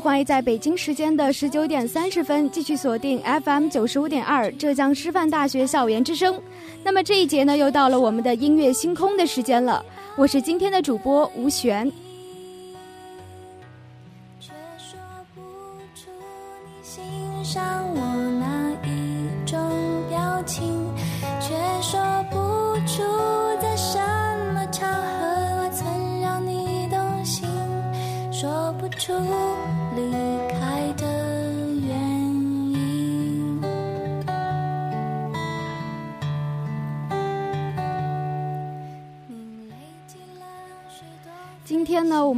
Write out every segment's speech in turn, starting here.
欢迎在北京时间的十九点三十分继续锁定 FM 九十五点二浙江师范大学校园之声。那么这一节呢，又到了我们的音乐星空的时间了。我是今天的主播吴璇。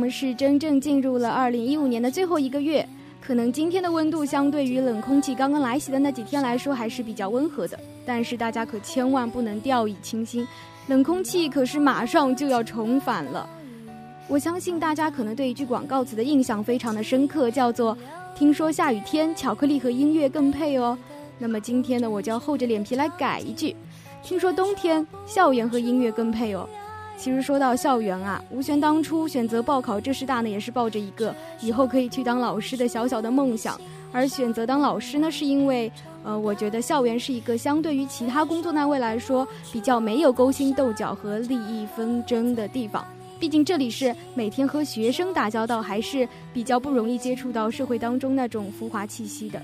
们是真正进入了二零一五年的最后一个月。可能今天的温度相对于冷空气刚刚来袭的那几天来说，还是比较温和的。但是大家可千万不能掉以轻心，冷空气可是马上就要重返了。我相信大家可能对一句广告词的印象非常的深刻，叫做“听说下雨天巧克力和音乐更配哦”。那么今天呢，我就要厚着脸皮来改一句：“听说冬天校园和音乐更配哦”。其实说到校园啊，吴璇当初选择报考浙师大呢，也是抱着一个以后可以去当老师的小小的梦想。而选择当老师呢，是因为，呃，我觉得校园是一个相对于其他工作单位来说，比较没有勾心斗角和利益纷争的地方。毕竟这里是每天和学生打交道，还是比较不容易接触到社会当中那种浮华气息的。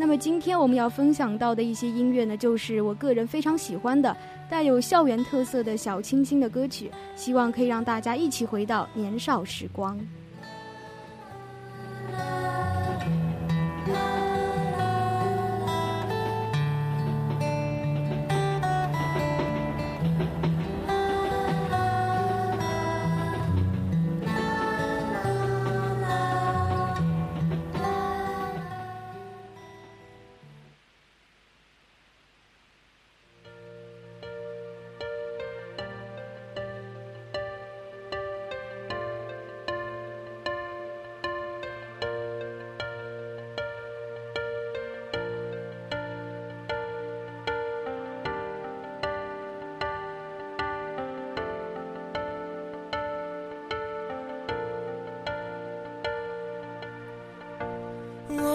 那么今天我们要分享到的一些音乐呢，就是我个人非常喜欢的。带有校园特色的小清新的歌曲，希望可以让大家一起回到年少时光。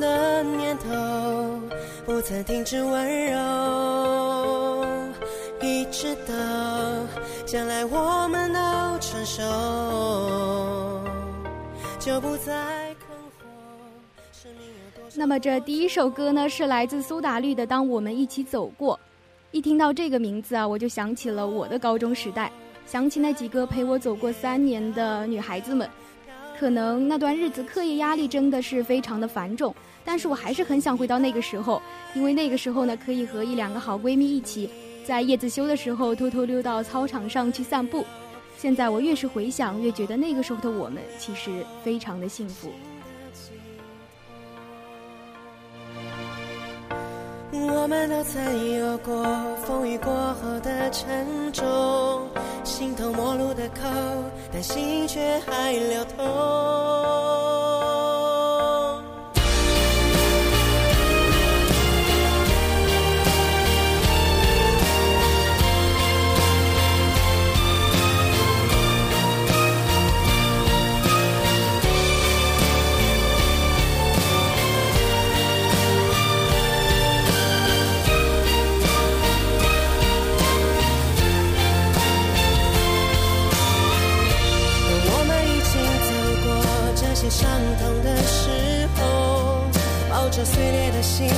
的念头不曾停止温柔，一直到将来我们都成熟，就不再困惑。那么这第一首歌呢，是来自苏打绿的《当我们一起走过》。一听到这个名字啊，我就想起了我的高中时代。想起那几个陪我走过三年的女孩子们，可能那段日子课业压力真的是非常的繁重，但是我还是很想回到那个时候，因为那个时候呢，可以和一两个好闺蜜一起，在夜自修的时候偷偷溜到操场上去散步。现在我越是回想，越觉得那个时候的我们其实非常的幸福。我们都曾有过风雨过后的沉重，形同陌路的口，但心却还流通。碎裂的心，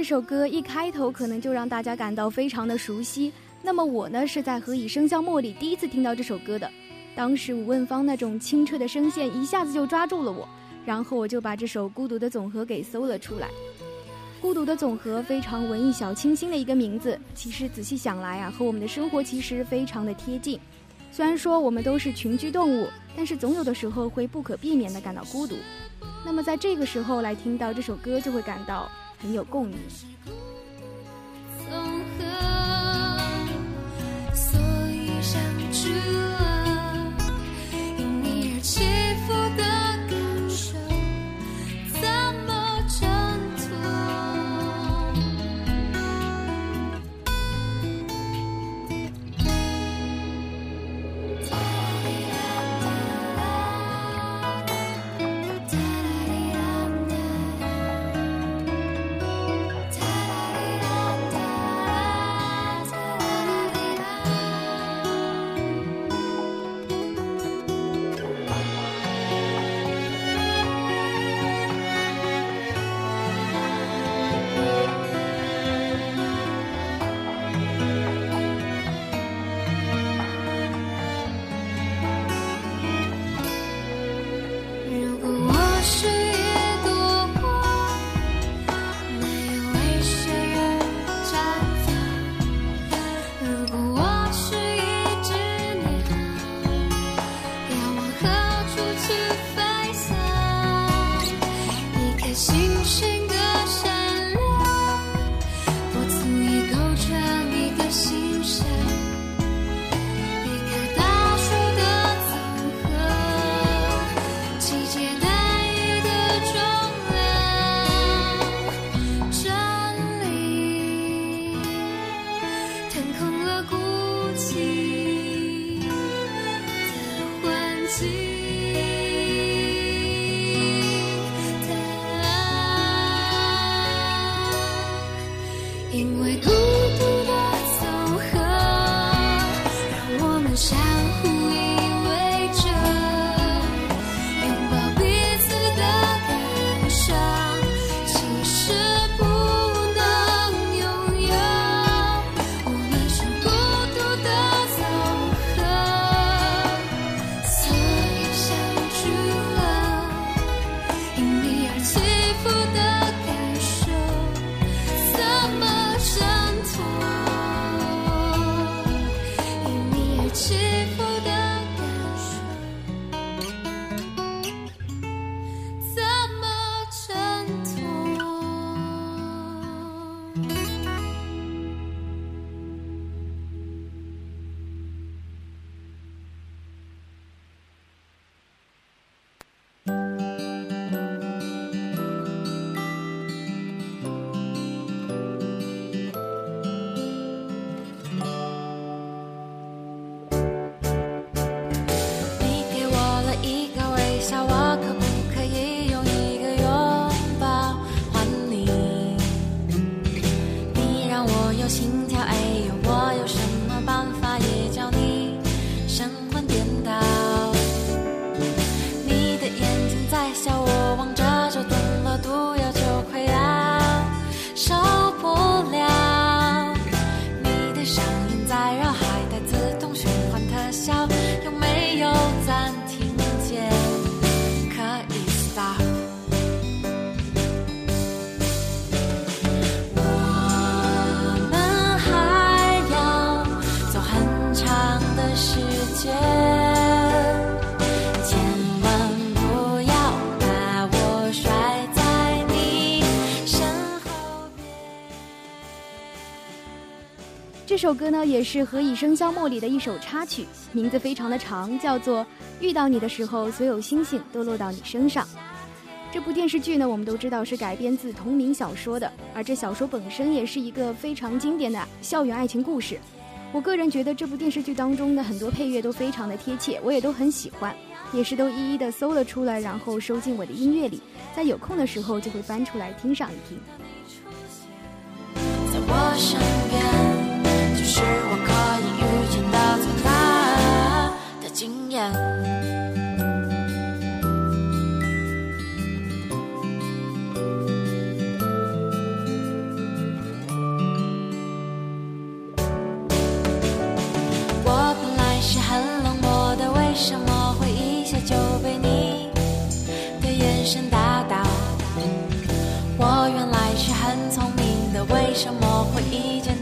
这首歌一开头可能就让大家感到非常的熟悉。那么我呢是在《何以笙箫默》里第一次听到这首歌的，当时吴问芳那种清澈的声线一下子就抓住了我，然后我就把这首《孤独的总和》给搜了出来。《孤独的总和》非常文艺小清新的一个名字，其实仔细想来啊，和我们的生活其实非常的贴近。虽然说我们都是群居动物，但是总有的时候会不可避免的感到孤独。那么在这个时候来听到这首歌，就会感到。很有共鸣。心。这首歌呢，也是《何以笙箫默》里的一首插曲，名字非常的长，叫做《遇到你的时候，所有星星都落到你身上》。这部电视剧呢，我们都知道是改编自同名小说的，而这小说本身也是一个非常经典的校园爱情故事。我个人觉得这部电视剧当中的很多配乐都非常的贴切，我也都很喜欢，也是都一一的搜了出来，然后收进我的音乐里，在有空的时候就会翻出来听上一听。在我身的经验。我本来是很冷漠的，为什么会一下就被你的眼神打倒？我原来是很聪明的，为什么会一见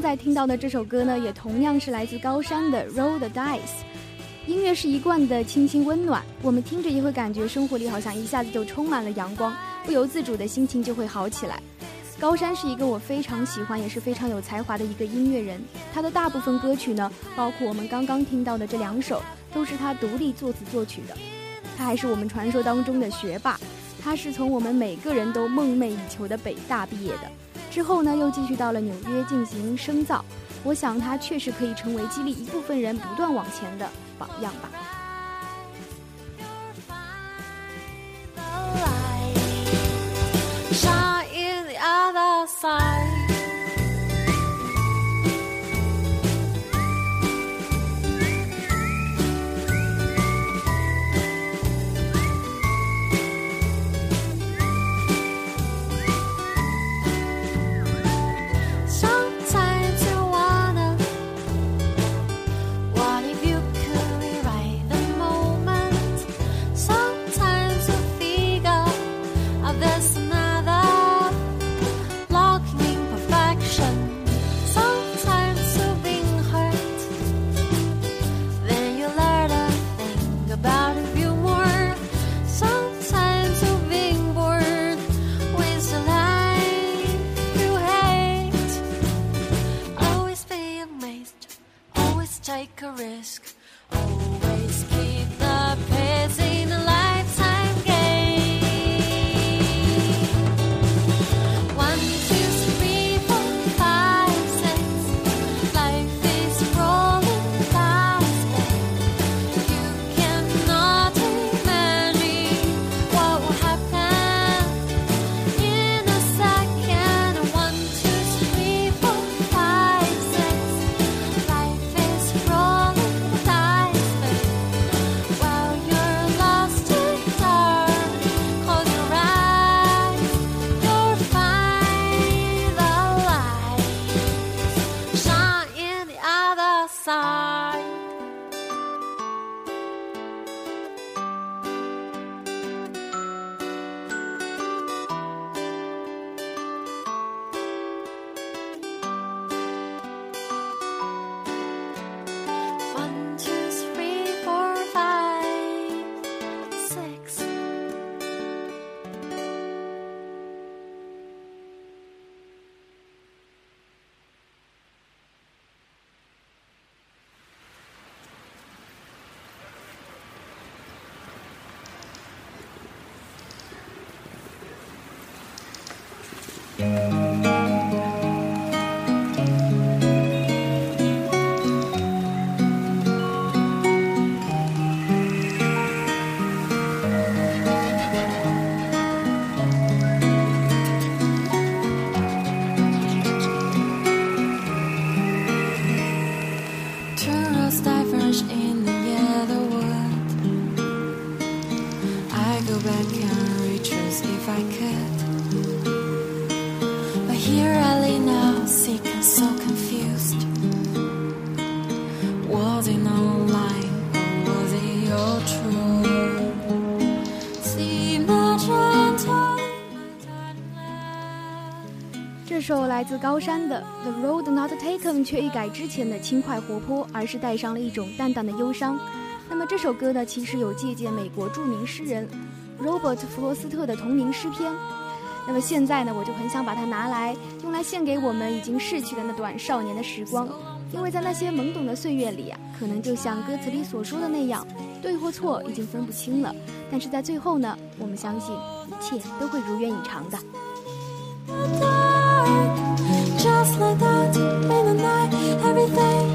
现在听到的这首歌呢，也同样是来自高山的《Roll the Dice》。音乐是一贯的清新温暖，我们听着也会感觉生活里好像一下子就充满了阳光，不由自主的心情就会好起来。高山是一个我非常喜欢，也是非常有才华的一个音乐人。他的大部分歌曲呢，包括我们刚刚听到的这两首，都是他独立作词作曲的。他还是我们传说当中的学霸，他是从我们每个人都梦寐以求的北大毕业的，之后呢又继续到了纽约进行深造。我想他确实可以成为激励一部分人不断往前的。榜样吧。高山的《The Road Not Taken》却一改之前的轻快活泼，而是带上了一种淡淡的忧伤。那么这首歌呢，其实有借鉴美国著名诗人 Robert 弗罗斯特的同名诗篇。那么现在呢，我就很想把它拿来用来献给我们已经逝去的那段少年的时光，因为在那些懵懂的岁月里啊，可能就像歌词里所说的那样，对或错已经分不清了。但是在最后呢，我们相信一切都会如愿以偿的。Just like that in the night everything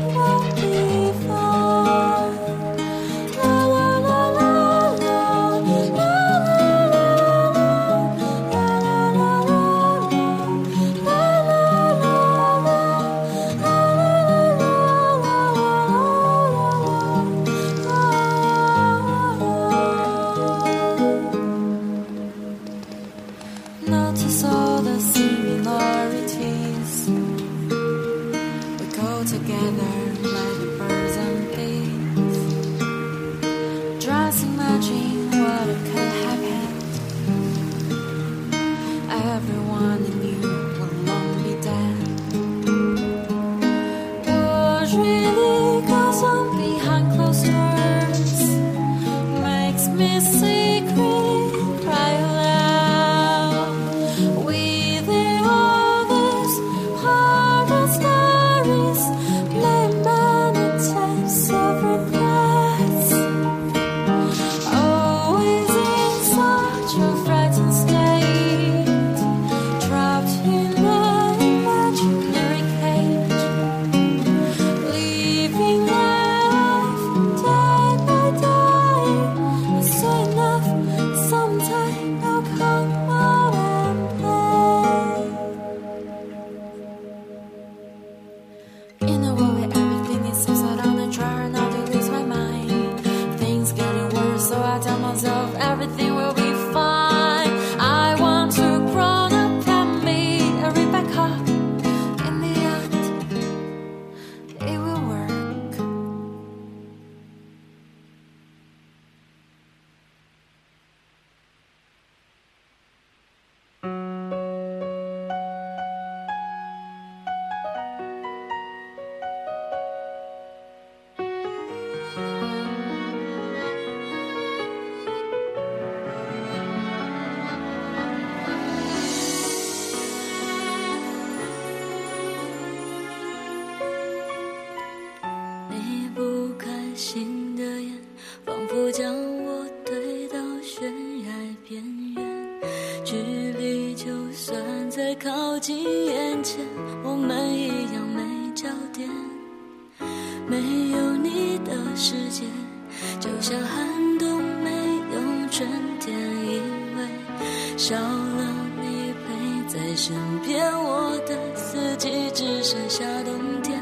少了你陪在身边，我的四季只剩下冬天。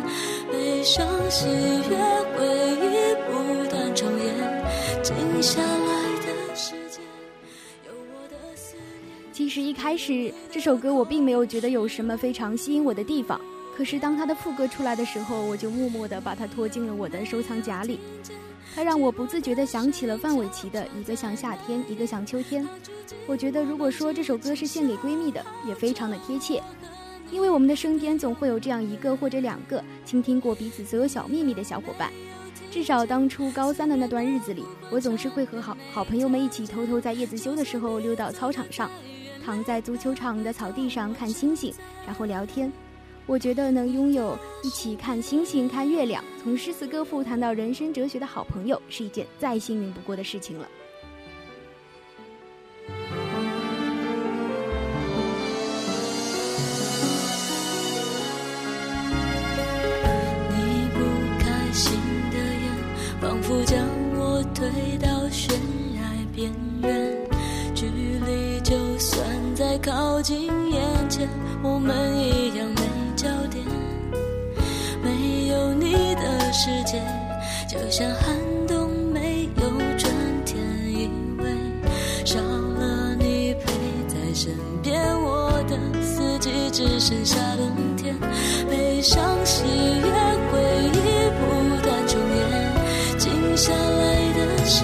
悲伤、喜悦、回忆不断重演，静下来的时间有我的思念。其实一开始这首歌我并没有觉得有什么非常吸引我的地方。可是当他的副歌出来的时候，我就默默地把它拖进了我的收藏夹里。它让我不自觉地想起了范玮琪的一个像夏天，一个像秋天。我觉得如果说这首歌是献给闺蜜的，也非常的贴切，因为我们的身边总会有这样一个或者两个倾听过彼此所有小秘密的小伙伴。至少当初高三的那段日子里，我总是会和好好朋友们一起偷偷在夜自修的时候溜到操场上，躺在足球场的草地上看星星，然后聊天。我觉得能拥有一起看星星、看月亮，从诗词歌赋谈到人生哲学的好朋友，是一件再幸运不过的事情了。你不开心的眼，仿佛将我推到悬崖边缘。距离就算再靠近眼前，我们一样没。点，没有你的世界，就像寒冬没有春天，因为少了你陪在身边，我的四季只剩下冬天，悲伤、喜悦、回忆不断重演，静下来的时，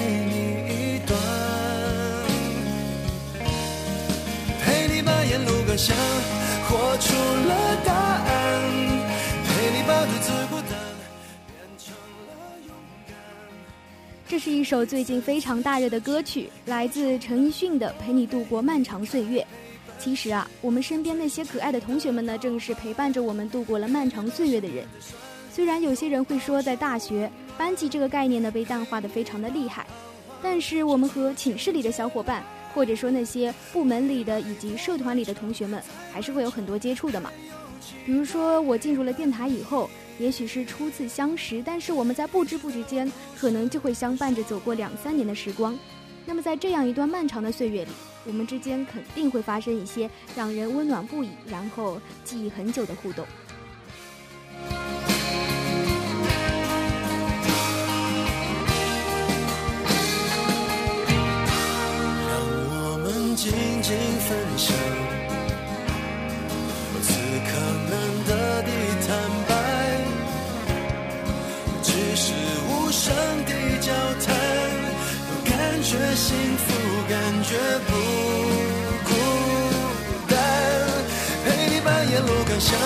活出了答案，陪你把独自孤单变成了勇敢。这是一首最近非常大热的歌曲，来自陈奕迅的《陪你度过漫长岁月》。其实啊，我们身边那些可爱的同学们呢，正是陪伴着我们度过了漫长岁月的人。虽然有些人会说，在大学班级这个概念呢被淡化的非常的厉害，但是我们和寝室里的小伙伴。或者说那些部门里的以及社团里的同学们，还是会有很多接触的嘛。比如说我进入了电台以后，也许是初次相识，但是我们在不知不觉间，可能就会相伴着走过两三年的时光。那么在这样一段漫长的岁月里，我们之间肯定会发生一些让人温暖不已，然后记忆很久的互动。静静分享，此刻难得的坦白，只是无声的交谈，都感觉幸福，感觉不孤单。陪你把沿路感想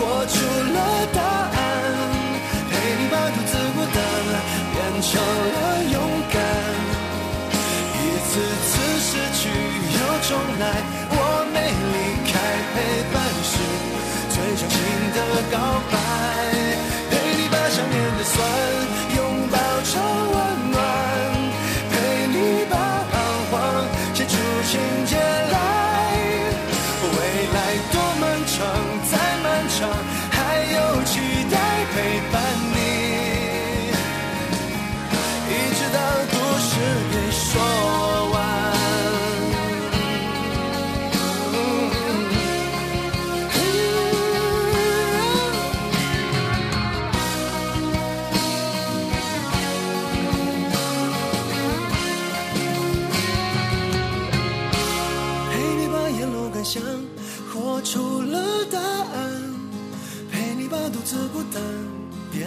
活出了答案，陪你把独自孤单变成了勇敢，次次失去又。重来，我没离开，陪伴是最长情的告白。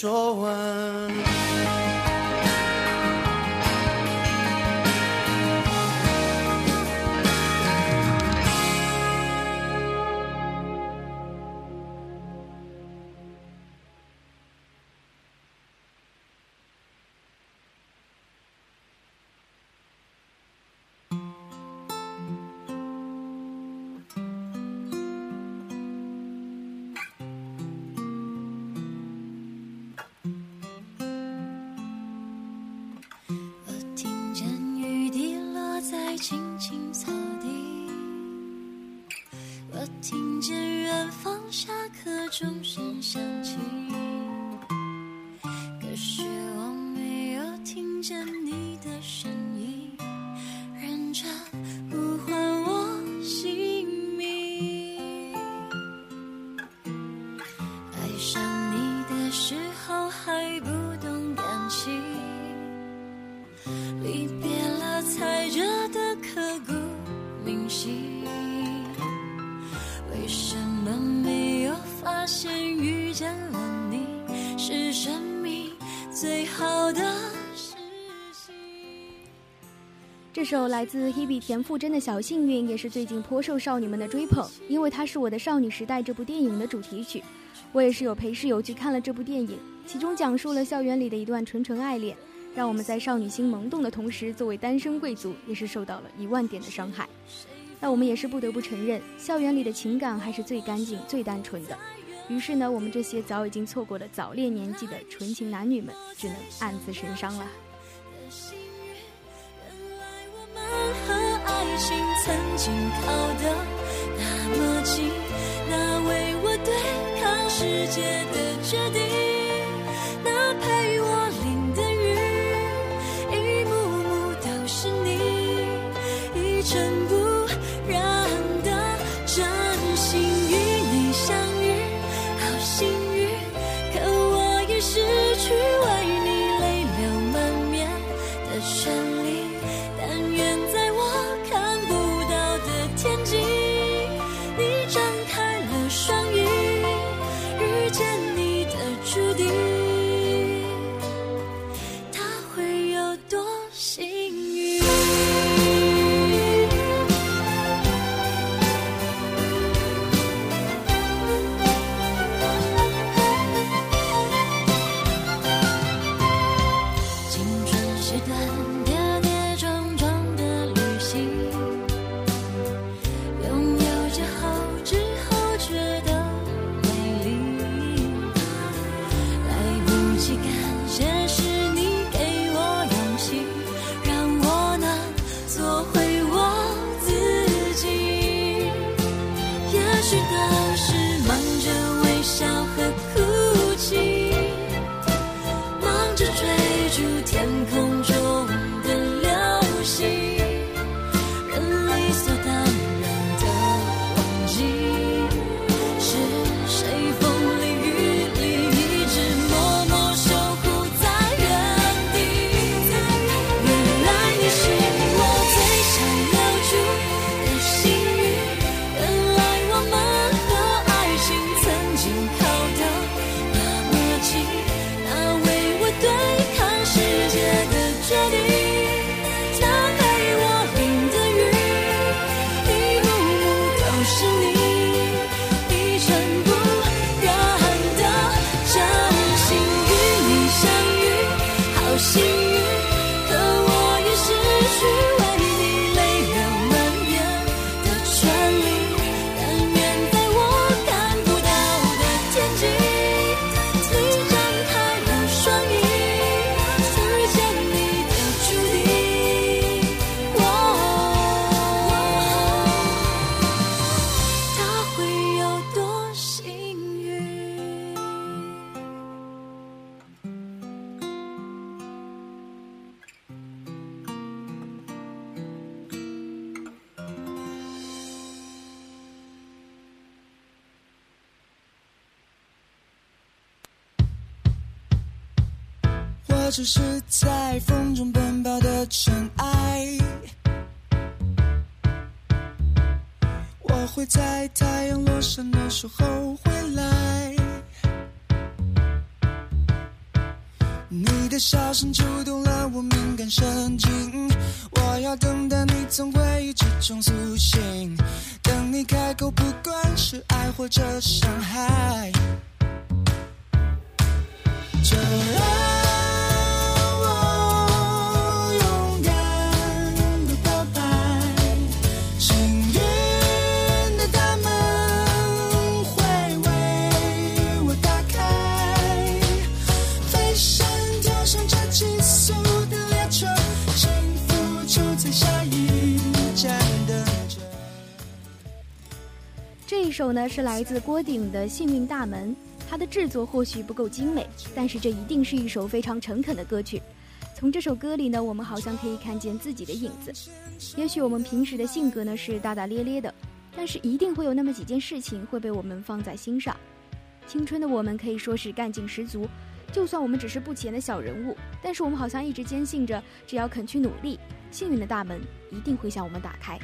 说完。钟声响起首来自 Hebe 田馥甄的小幸运，也是最近颇受少女们的追捧，因为它是我的少女时代这部电影的主题曲。我也是有陪室友去看了这部电影，其中讲述了校园里的一段纯纯爱恋，让我们在少女心萌动的同时，作为单身贵族也是受到了一万点的伤害。那我们也是不得不承认，校园里的情感还是最干净、最单纯的。于是呢，我们这些早已经错过了早恋年纪的纯情男女们，只能暗自神伤了。心曾经靠得那么近，那为我对抗世界的决定，那陪我淋的雨，一幕幕都是你，一尘不只是在风中奔跑的尘埃，我会在太阳落山的时候回来。你的笑声触动了我敏感神经，我要等待你从回忆之中苏醒，等你开口，不管是爱或者伤害，这爱。一首呢是来自郭顶的《幸运大门》，它的制作或许不够精美，但是这一定是一首非常诚恳的歌曲。从这首歌里呢，我们好像可以看见自己的影子。也许我们平时的性格呢是大大咧咧的，但是一定会有那么几件事情会被我们放在心上。青春的我们可以说是干劲十足，就算我们只是不起眼的小人物，但是我们好像一直坚信着，只要肯去努力，幸运的大门一定会向我们打开。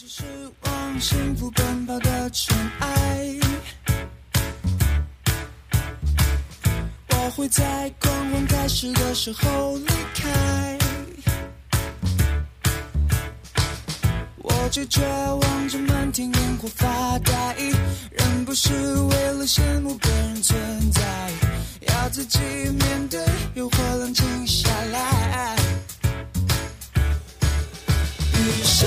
只是往幸福奔跑的尘埃，我会在狂欢开始的时候离开。我就绝望着漫天烟火发呆，人不是为了羡慕别人存在，要自己面对诱惑，冷静下来。于是。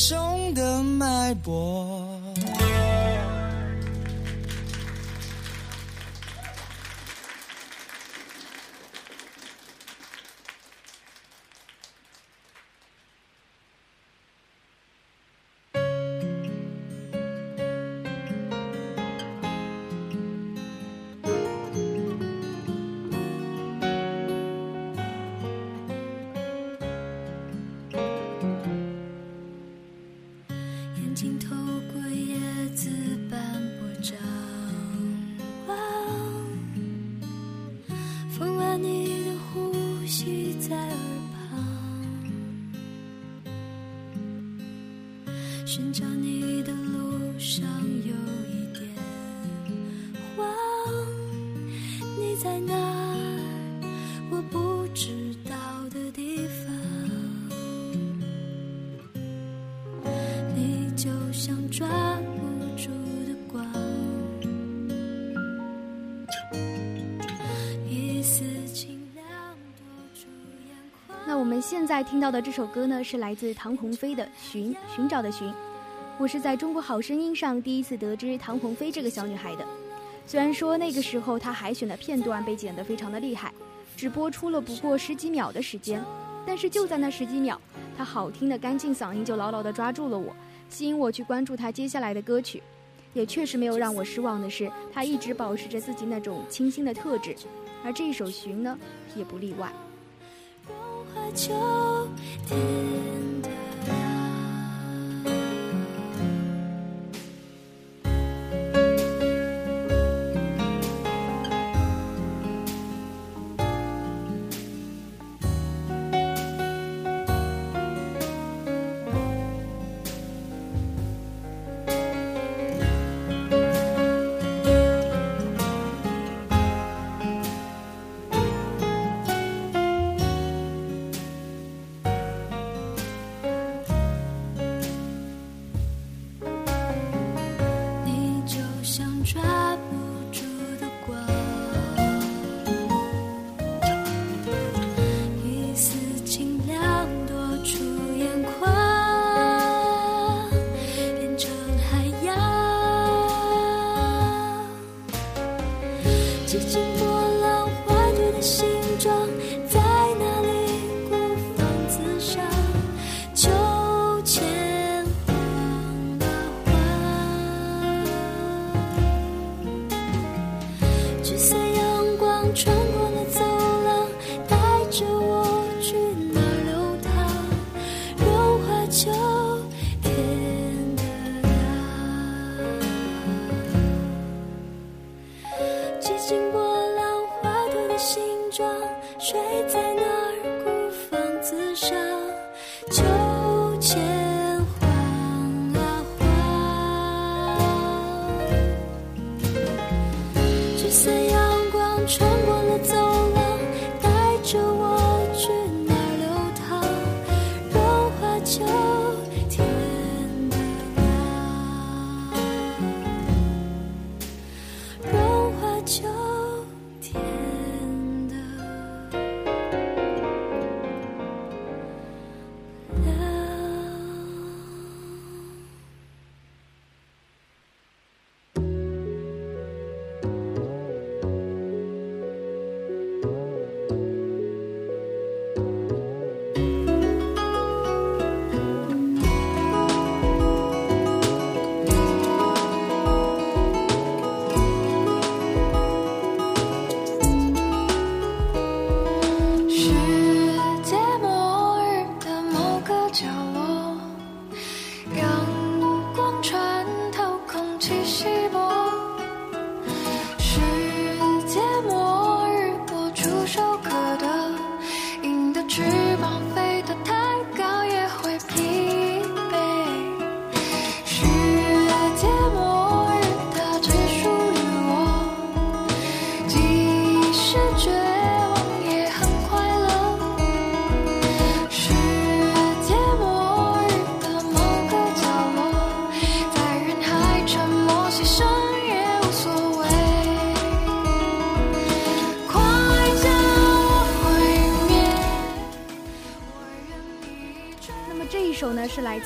胸的脉搏。听到的这首歌呢，是来自唐鸿飞的《寻寻找的寻》。我是在中国好声音上第一次得知唐鸿飞这个小女孩的。虽然说那个时候她海选的片段被剪得非常的厉害，只播出了不过十几秒的时间，但是就在那十几秒，她好听的干净嗓音就牢牢地抓住了我，吸引我去关注她接下来的歌曲。也确实没有让我失望的是，她一直保持着自己那种清新的特质，而这一首《寻》呢，也不例外。天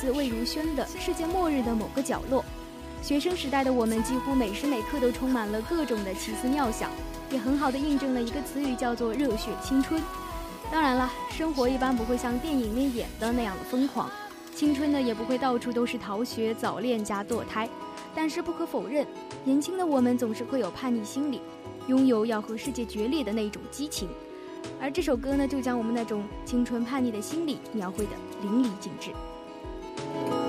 自魏如萱的《世界末日的某个角落》。学生时代的我们，几乎每时每刻都充满了各种的奇思妙想，也很好的印证了一个词语，叫做热血青春。当然了，生活一般不会像电影里演的那样的疯狂，青春呢也不会到处都是逃学、早恋加堕胎。但是不可否认，年轻的我们总是会有叛逆心理，拥有要和世界决裂的那种激情。而这首歌呢，就将我们那种青春叛逆的心理描绘的淋漓尽致。世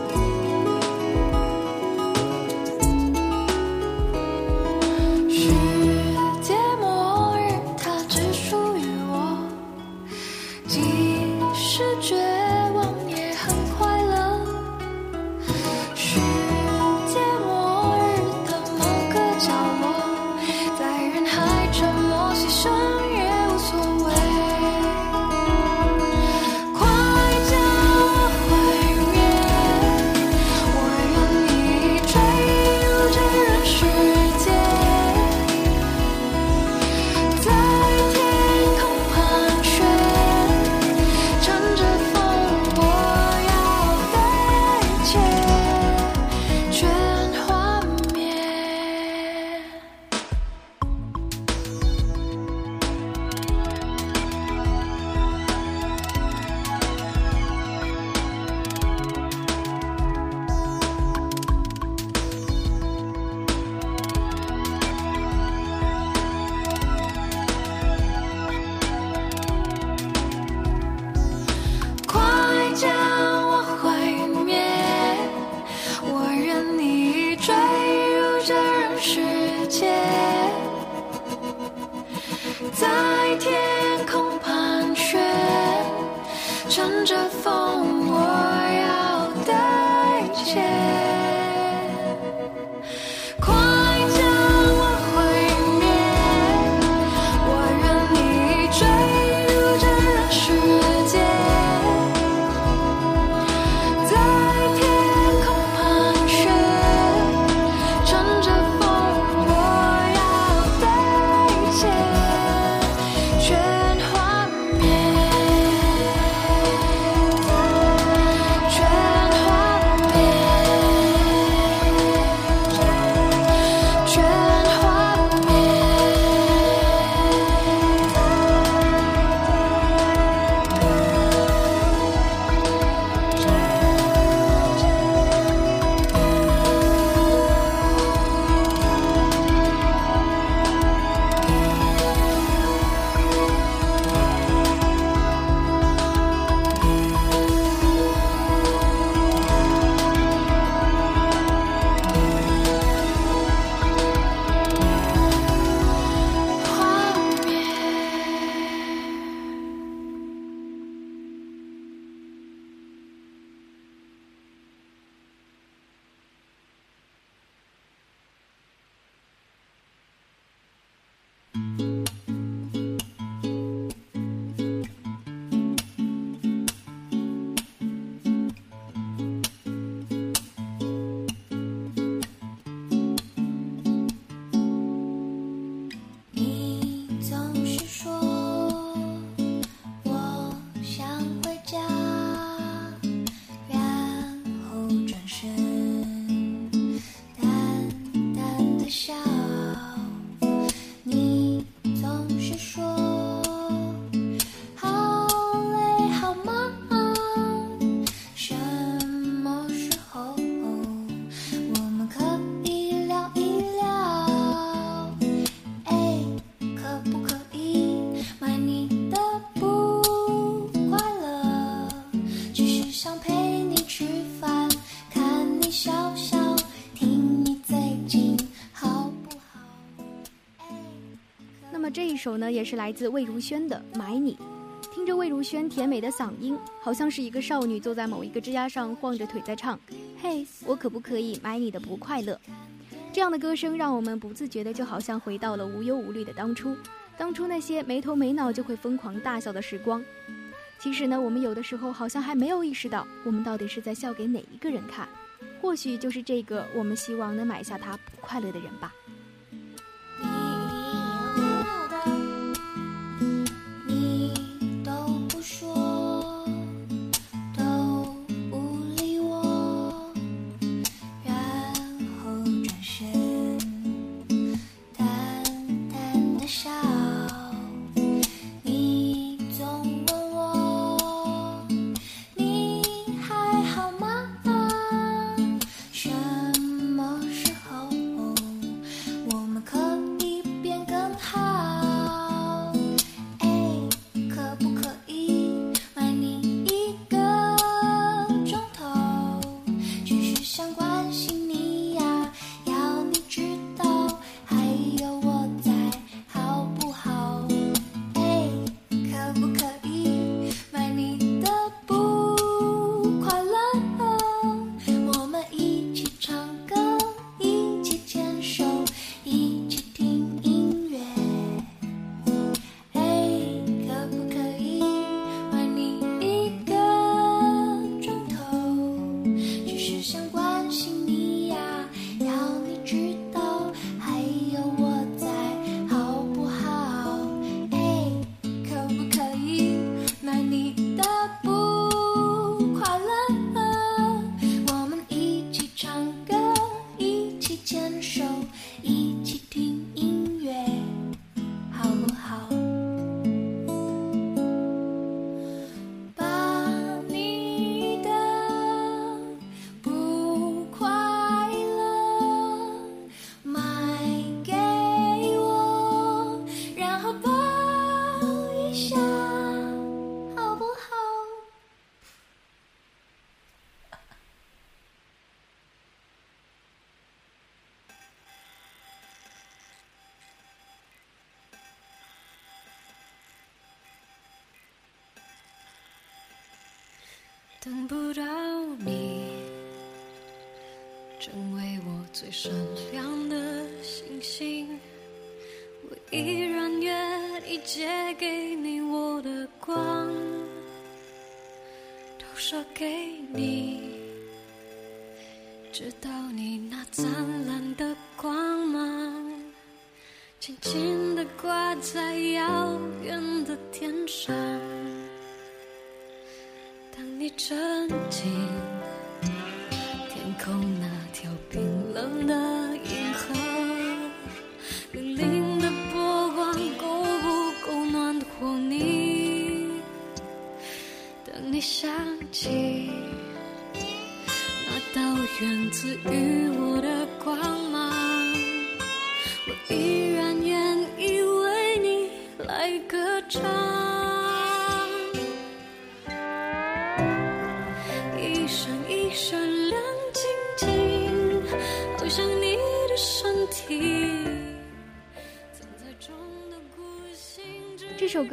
首呢，也是来自魏如萱的《买你》。听着魏如萱甜美的嗓音，好像是一个少女坐在某一个支架上晃着腿在唱：“嘿，我可不可以买你的不快乐？”这样的歌声让我们不自觉的就好像回到了无忧无虑的当初，当初那些没头没脑就会疯狂大笑的时光。其实呢，我们有的时候好像还没有意识到，我们到底是在笑给哪一个人看，或许就是这个我们希望能买下他不快乐的人吧。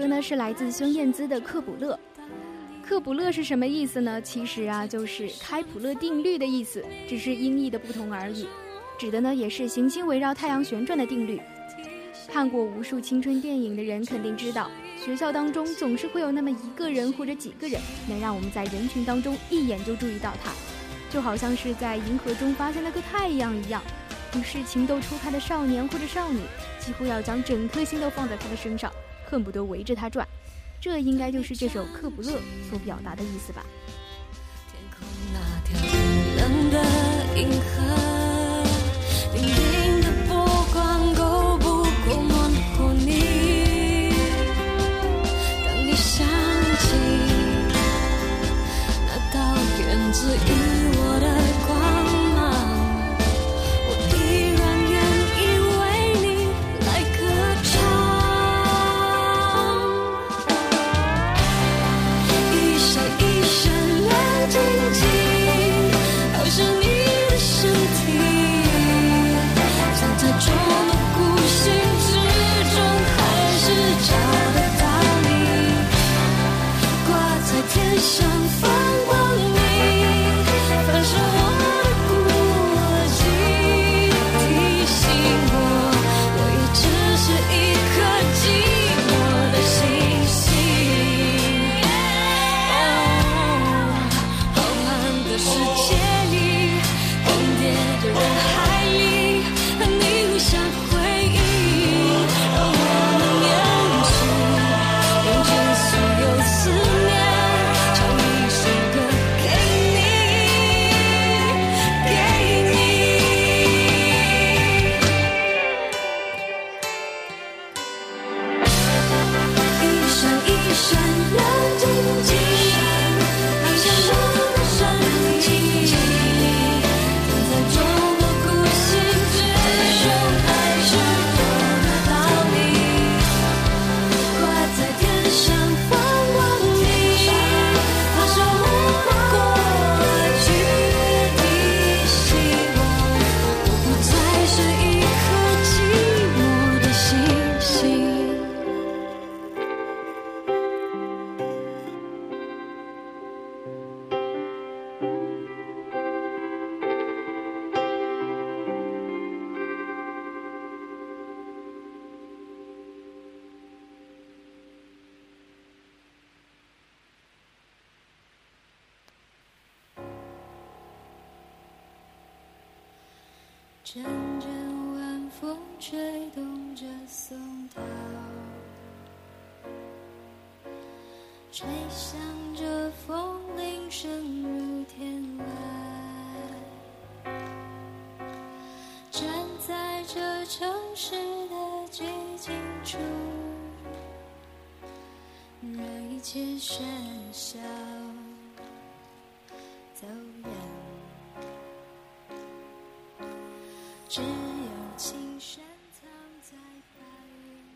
歌呢是来自孙燕姿的《克卜勒》。克卜勒是什么意思呢？其实啊，就是开普勒定律的意思，只是音译的不同而已。指的呢也是行星围绕太阳旋转的定律。看过无数青春电影的人肯定知道，学校当中总是会有那么一个人或者几个人，能让我们在人群当中一眼就注意到他，就好像是在银河中发现了个太阳一样。于是情窦初开的少年或者少女，几乎要将整颗心都放在他的身上，恨不得围着他转。这应该就是这首《克卜勒》所表达的意思吧。天空那条冰冷的银河，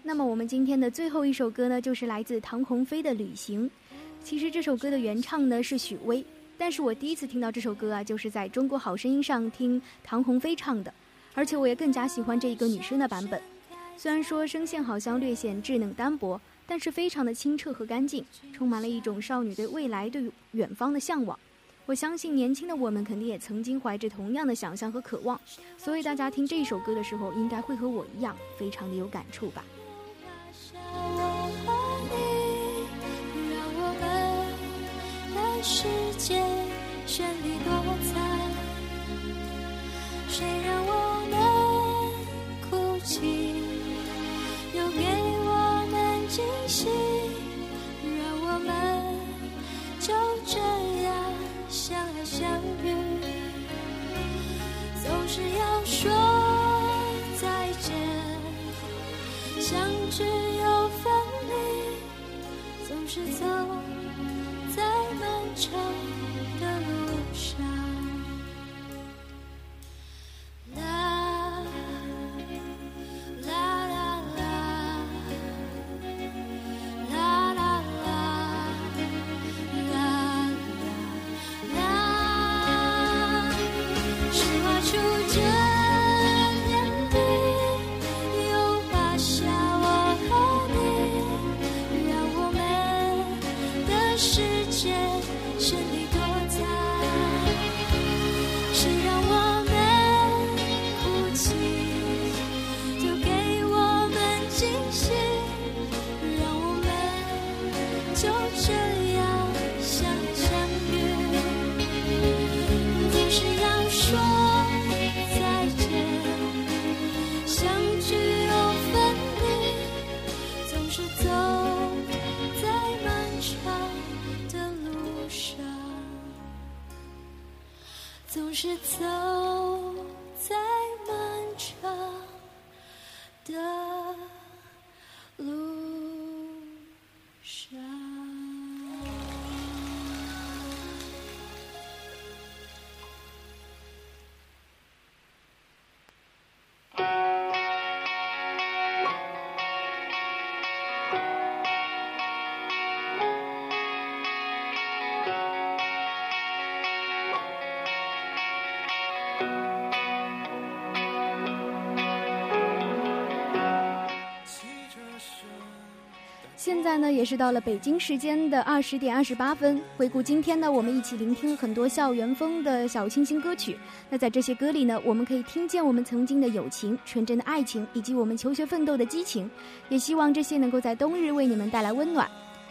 那么我们今天的最后一首歌呢，就是来自唐鸿飞的《旅行》。其实这首歌的原唱呢是许巍，但是我第一次听到这首歌啊，就是在中国好声音上听唐鸿飞唱的，而且我也更加喜欢这一个女生的版本。虽然说声线好像略显稚嫩单薄，但是非常的清澈和干净，充满了一种少女对未来、对远方的向往。我相信年轻的我们肯定也曾经怀着同样的想象和渴望，所以大家听这首歌的时候，应该会和我一样，非常的有感触吧。世界绚丽多彩，谁让我是要说再见，相聚又分离，总是走。在漫长在呢，也是到了北京时间的二十点二十八分。回顾今天呢，我们一起聆听了很多校园风的小清新歌曲。那在这些歌里呢，我们可以听见我们曾经的友情、纯真的爱情，以及我们求学奋斗的激情。也希望这些能够在冬日为你们带来温暖。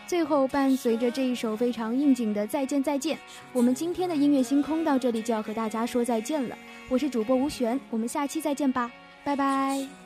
最后，伴随着这一首非常应景的《再见再见》，我们今天的音乐星空到这里就要和大家说再见了。我是主播吴璇，我们下期再见吧，拜拜。